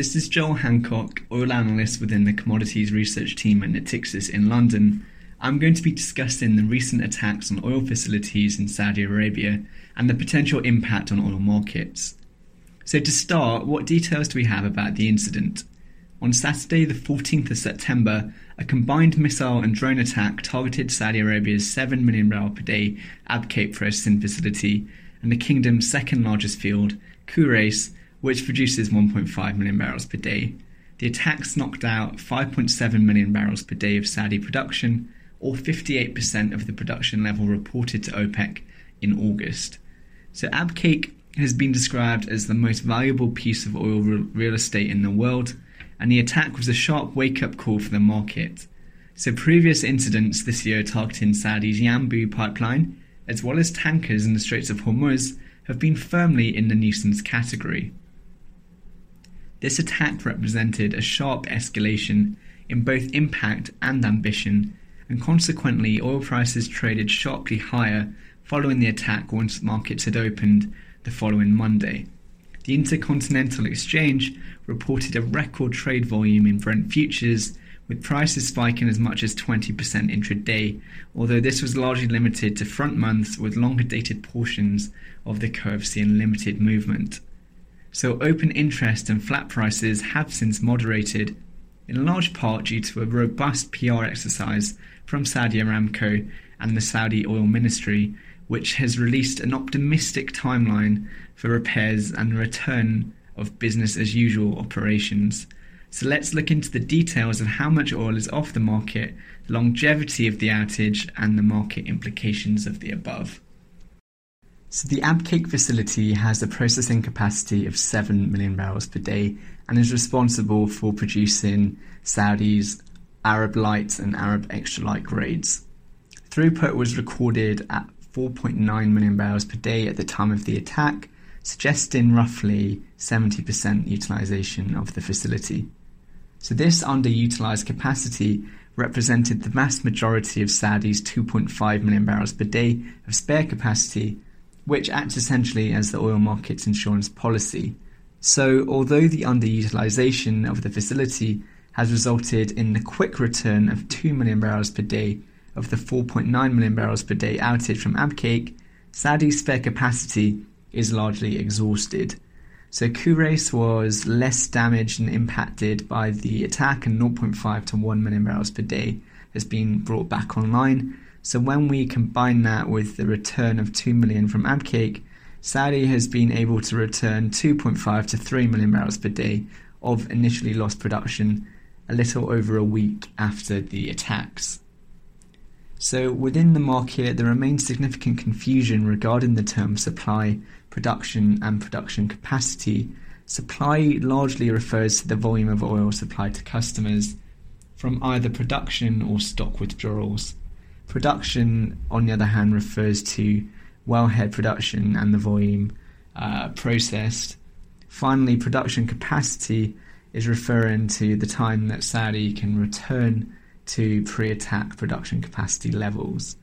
This is Joel Hancock, oil analyst within the commodities research team at Natixis in London. I'm going to be discussing the recent attacks on oil facilities in Saudi Arabia and the potential impact on oil markets. So, to start, what details do we have about the incident? On Saturday, the 14th of September, a combined missile and drone attack targeted Saudi Arabia's 7 million barrel per day Abqaiq processing facility and the kingdom's second largest field, Khurais, which produces 1.5 million barrels per day. The attacks knocked out 5.7 million barrels per day of Saudi production, or 58% of the production level reported to OPEC in August. So, Abqaiq has been described as the most valuable piece of oil real estate in the world, and the attack was a sharp wake up call for the market. So, previous incidents this year targeting Saudi's Yanbu pipeline, as well as tankers in the Straits of Hormuz, have been firmly in the nuisance category. This attack represented a sharp escalation in both impact and ambition, and consequently, oil prices traded sharply higher following the attack once markets had opened the following Monday. The Intercontinental Exchange reported a record trade volume in Brent futures, with prices spiking as much as 20% intraday, although this was largely limited to front months with longer dated portions of the curve seeing limited movement so open interest and flat prices have since moderated, in large part due to a robust PR exercise from Saudi Aramco and the Saudi Oil Ministry, which has released an optimistic timeline for repairs and return of business as usual operations. So let's look into the details of how much oil is off the market, the longevity of the outage, and the market implications of the above. So the Abqaiq facility has a processing capacity of 7 million barrels per day and is responsible for producing Saudi's Arab Light and Arab Extra Light grades. Throughput was recorded at 4.9 million barrels per day at the time of the attack, suggesting roughly 70% utilization of the facility. So this underutilized capacity represented the vast majority of Saudi's 2.5 million barrels per day of spare capacity which acts essentially as the oil market's insurance policy. So, although the underutilization of the facility has resulted in the quick return of 2 million barrels per day of the 4.9 million barrels per day outage from Abqaiq, Saudi's spare capacity is largely exhausted. So Khurais was less damaged and impacted by the attack, and 0.5 to 1 million barrels per day has been brought back online. So when we combine that with the return of 2 million from Abqaiq, Saudi has been able to return 2.5 to 3 million barrels per day of initially lost production a little over a week after the attacks. So within the market, there remains significant confusion regarding the term supply, production, and production capacity. Supply largely refers to the volume of oil supplied to customers from either production or stock withdrawals. Production, on the other hand, refers to wellhead production and the volume uh, processed. Finally, production capacity is referring to the time that Saudi can return to pre attack production capacity levels.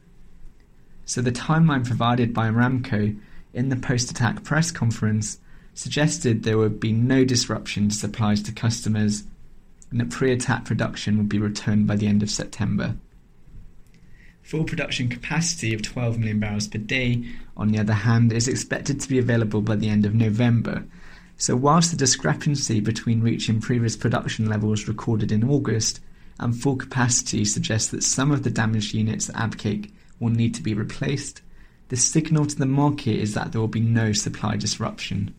So, the timeline provided by Aramco in the post attack press conference suggested there would be no disruption to supplies to customers and that pre attack production would be returned by the end of September. Full production capacity of 12 million barrels per day, on the other hand, is expected to be available by the end of November. So, whilst the discrepancy between reaching previous production levels recorded in August and full capacity suggests that some of the damaged units at Abqaiq will need to be replaced, the signal to the market is that there will be no supply disruption.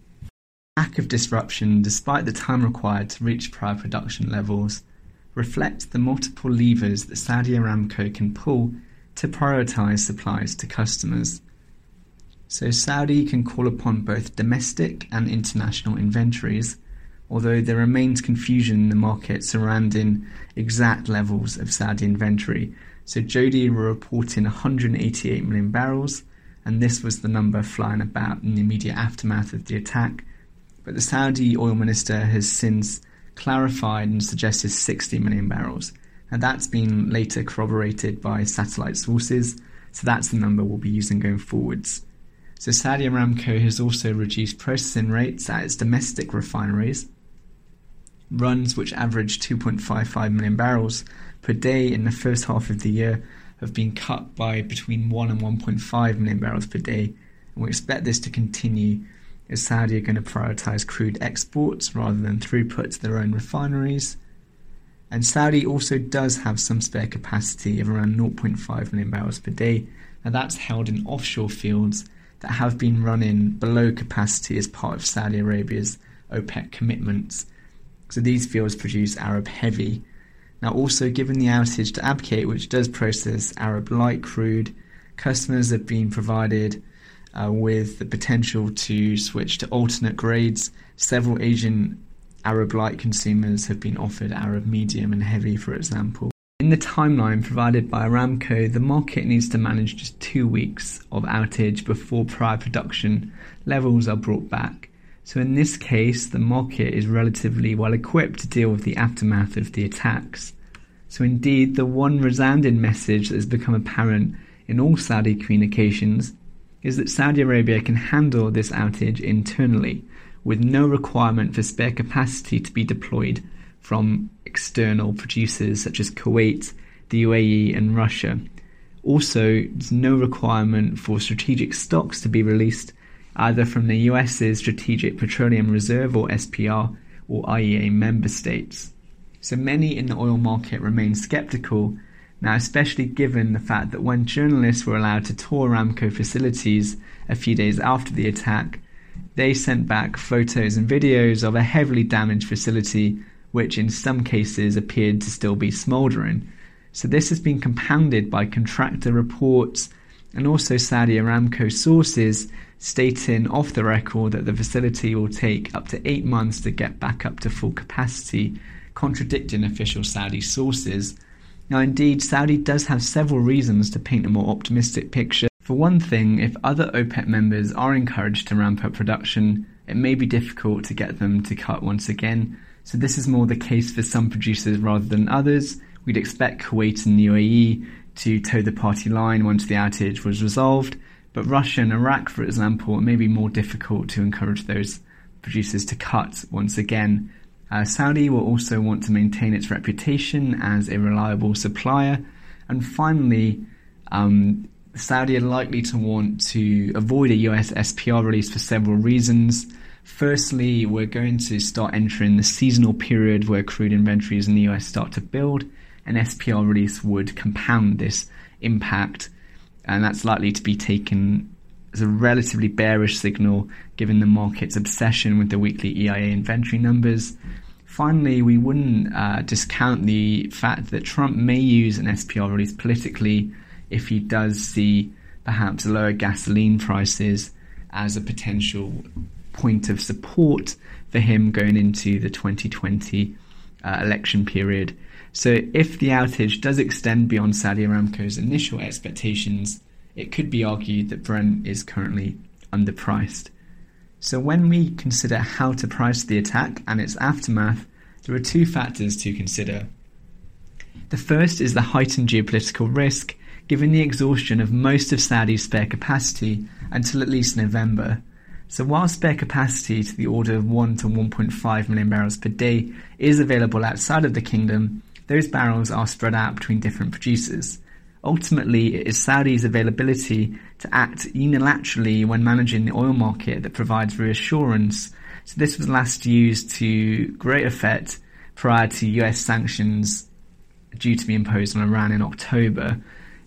Lack of disruption, despite the time required to reach prior production levels, reflects the multiple levers that Saudi Aramco can pull to prioritize supplies to customers. So Saudi can call upon both domestic and international inventories, although there remains confusion in the market surrounding exact levels of Saudi inventory. So JODI were reporting 188 million barrels, and this was the number flying about in the immediate aftermath of the attack. But the Saudi oil minister has since clarified and suggested 60 million barrels and that's been later corroborated by satellite sources, so that's the number we'll be using going forwards. So Saudi Aramco has also reduced processing rates at its domestic refineries. runs, which averaged 2.55 million barrels per day in the first half of the year, have been cut by between 1 and 1.5 million barrels per day. And we expect this to continue as Saudi are going to prioritize crude exports rather than throughput to their own refineries. And Saudi also does have some spare capacity of around 0.5 million barrels per day. Now that's held in offshore fields that have been running below capacity as part of Saudi Arabia's OPEC commitments. So these fields produce Arab heavy. Now, also given the outage to Abqaiq, which does process Arab light crude, customers have been provided uh, with the potential to switch to alternate grades. Several Asian Arab light consumers have been offered Arab medium and heavy, for example. In the timeline provided by Aramco, the market needs to manage just two weeks of outage before prior production levels are brought back. So, in this case, the market is relatively well equipped to deal with the aftermath of the attacks. So, indeed, the one resounding message that has become apparent in all Saudi communications is that Saudi Arabia can handle this outage internally with no requirement for spare capacity to be deployed from external producers such as Kuwait, the UAE, and Russia. Also, there's no requirement for strategic stocks to be released either from the US's Strategic Petroleum Reserve or SPR or IEA member states. So many in the oil market remain skeptical now, especially given the fact that when journalists were allowed to tour Aramco facilities a few days after the attack, they sent back photos and videos of a heavily damaged facility, which in some cases appeared to still be smouldering. So, this has been compounded by contractor reports and also Saudi Aramco sources stating off the record that the facility will take up to eight months to get back up to full capacity, contradicting official Saudi sources. Now, indeed, Saudi does have several reasons to paint a more optimistic picture. For one thing, if other OPEC members are encouraged to ramp up production, it may be difficult to get them to cut once again. So, this is more the case for some producers rather than others. We'd expect Kuwait and the UAE to toe the party line once the outage was resolved, but Russia and Iraq, for example, it may be more difficult to encourage those producers to cut once again. Uh, Saudi will also want to maintain its reputation as a reliable supplier. And finally, um, Saudi are likely to want to avoid a US SPR release for several reasons. Firstly, we're going to start entering the seasonal period where crude inventories in the US start to build. An SPR release would compound this impact, and that's likely to be taken as a relatively bearish signal given the market's obsession with the weekly EIA inventory numbers. Finally, we wouldn't uh, discount the fact that Trump may use an SPR release politically if he does see perhaps lower gasoline prices as a potential point of support for him going into the 2020 uh, election period. So, if the outage does extend beyond Saudi Aramco's initial expectations, it could be argued that Brent is currently underpriced. So, when we consider how to price the attack and its aftermath, there are two factors to consider. The first is the heightened geopolitical risk, given the exhaustion of most of Saudi's spare capacity until at least November. So, while spare capacity to the order of 1 to 1.5 million barrels per day is available outside of the kingdom, those barrels are spread out between different producers. Ultimately, it is Saudi's availability to act unilaterally when managing the oil market that provides reassurance. So this was last used to great effect prior to US sanctions due to be imposed on Iran in October.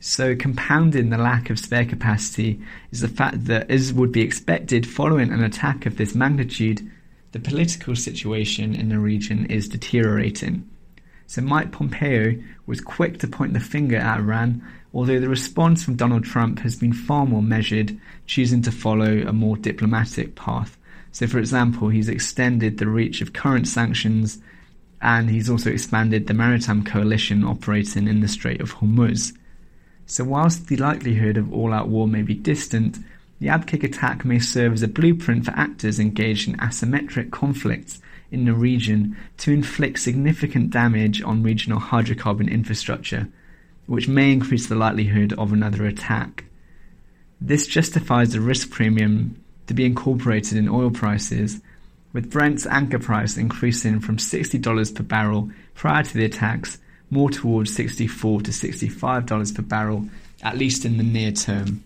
So compounding the lack of spare capacity is the fact that, as would be expected following an attack of this magnitude, the political situation in the region is deteriorating. So Mike Pompeo was quick to point the finger at Iran, although the response from Donald Trump has been far more measured, choosing to follow a more diplomatic path. So, for example, he's extended the reach of current sanctions and he's also expanded the maritime coalition operating in the Strait of Hormuz. So, whilst the likelihood of all out war may be distant, the Abqaiq attack may serve as a blueprint for actors engaged in asymmetric conflicts in the region to inflict significant damage on regional hydrocarbon infrastructure, which may increase the likelihood of another attack. This justifies the risk premium to be incorporated in oil prices, with Brent's anchor price increasing from $60 per barrel prior to the attacks more towards 64 to $65 per barrel, at least in the near term.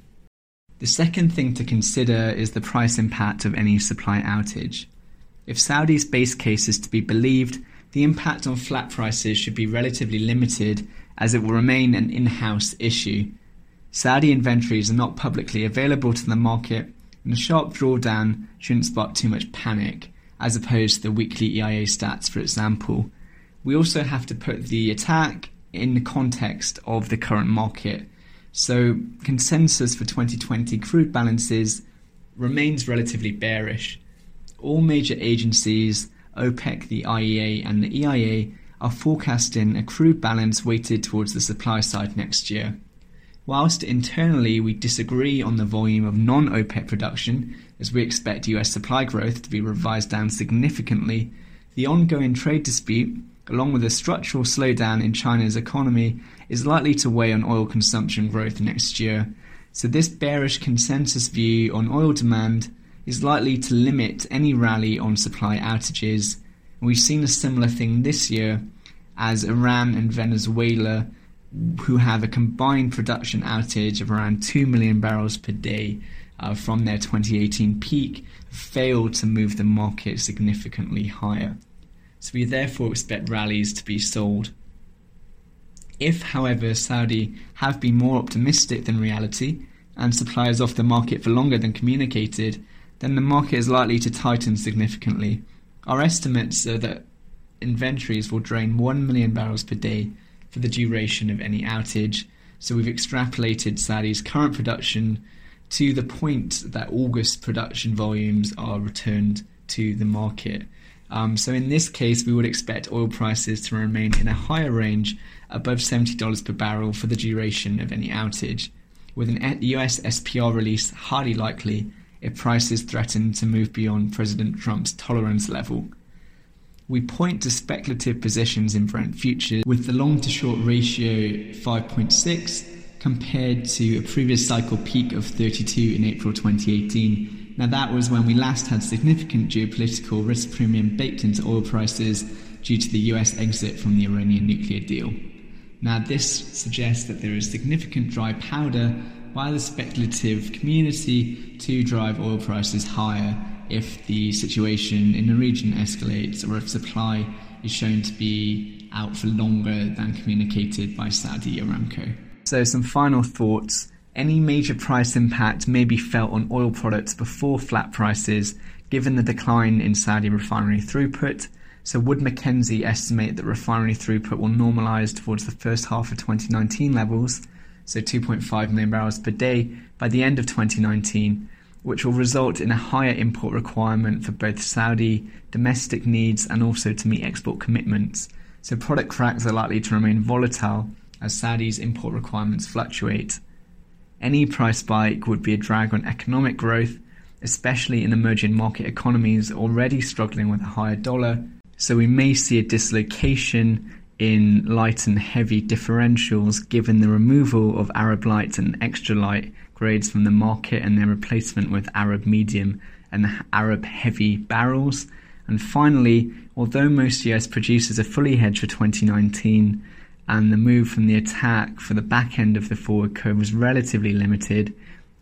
The second thing to consider is the price impact of any supply outage. If Saudi's base case is to be believed, the impact on flat prices should be relatively limited as it will remain an in house issue. Saudi inventories are not publicly available to the market, and a sharp drawdown shouldn't spark too much panic, as opposed to the weekly EIA stats, for example. We also have to put the attack in the context of the current market. So, consensus for 2020 crude balances remains relatively bearish. All major agencies, OPEC, the IEA, and the EIA, are forecasting a crude balance weighted towards the supply side next year. Whilst internally we disagree on the volume of non OPEC production, as we expect US supply growth to be revised down significantly, the ongoing trade dispute, along with a structural slowdown in China's economy, is likely to weigh on oil consumption growth next year. So, this bearish consensus view on oil demand is likely to limit any rally on supply outages. We've seen a similar thing this year as Iran and Venezuela who have a combined production outage of around 2 million barrels per day uh, from their 2018 peak, failed to move the market significantly higher. So we therefore expect rallies to be sold. If, however, Saudi have been more optimistic than reality and supply is off the market for longer than communicated, then the market is likely to tighten significantly. Our estimates are that inventories will drain 1 million barrels per day for the duration of any outage. So we've extrapolated Saudi's current production to the point that August production volumes are returned to the market. Um, so in this case, we would expect oil prices to remain in a higher range above $70 per barrel for the duration of any outage, with an US SPR release highly likely if prices threaten to move beyond President Trump's tolerance level we point to speculative positions in Brent futures with the long to short ratio 5.6 compared to a previous cycle peak of 32 in April 2018. Now, that was when we last had significant geopolitical risk premium baked into oil prices due to the US exit from the Iranian nuclear deal. Now, this suggests that there is significant dry powder by the speculative community to drive oil prices higher if the situation in the region escalates or if supply is shown to be out for longer than communicated by Saudi Aramco. So, some final thoughts. Any major price impact may be felt on oil products before flat prices, given the decline in Saudi refinery throughput. So, Wood Mackenzie estimate that refinery throughput will normalise towards the first half of 2019 levels, so 2.5 million barrels per day, by the end of 2019, which will result in a higher import requirement for both Saudi domestic needs and also to meet export commitments. So product cracks are likely to remain volatile as Saudi's import requirements fluctuate. Any price spike would be a drag on economic growth, especially in emerging market economies already struggling with a higher dollar. So we may see a dislocation in light and heavy differentials given the removal of Arab light and extra light grades from the market and their replacement with Arab medium and Arab heavy barrels. And finally, although most US producers are fully hedged for 2019 and the move from the attack for the back end of the forward curve was relatively limited,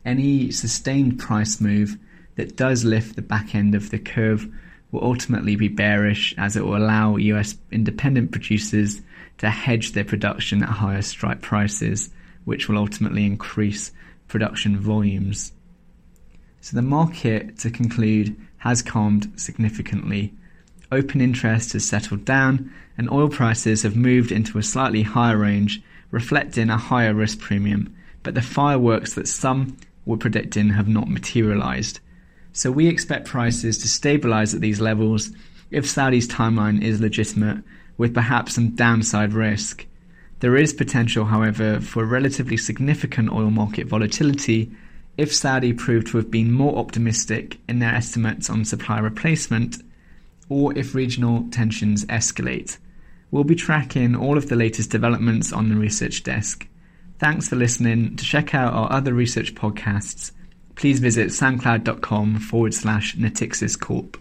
any sustained price move that does lift the back end of the curve will ultimately be bearish as it will allow US independent producers to hedge their production at higher strike prices, which will ultimately increase production volumes. So the market, to conclude, has calmed significantly. Open interest has settled down, and oil prices have moved into a slightly higher range, reflecting a higher risk premium. But the fireworks that some were predicting have not materialized. So we expect prices to stabilize at these levels if Saudi's timeline is legitimate, with perhaps some downside risk. There is potential, however, for relatively significant oil market volatility if Saudi prove to have been more optimistic in their estimates on supply replacement or if regional tensions escalate. We'll be tracking all of the latest developments on the research desk. Thanks for listening. To check out our other research podcasts, please visit soundcloud.com forward slash Natixis Corp.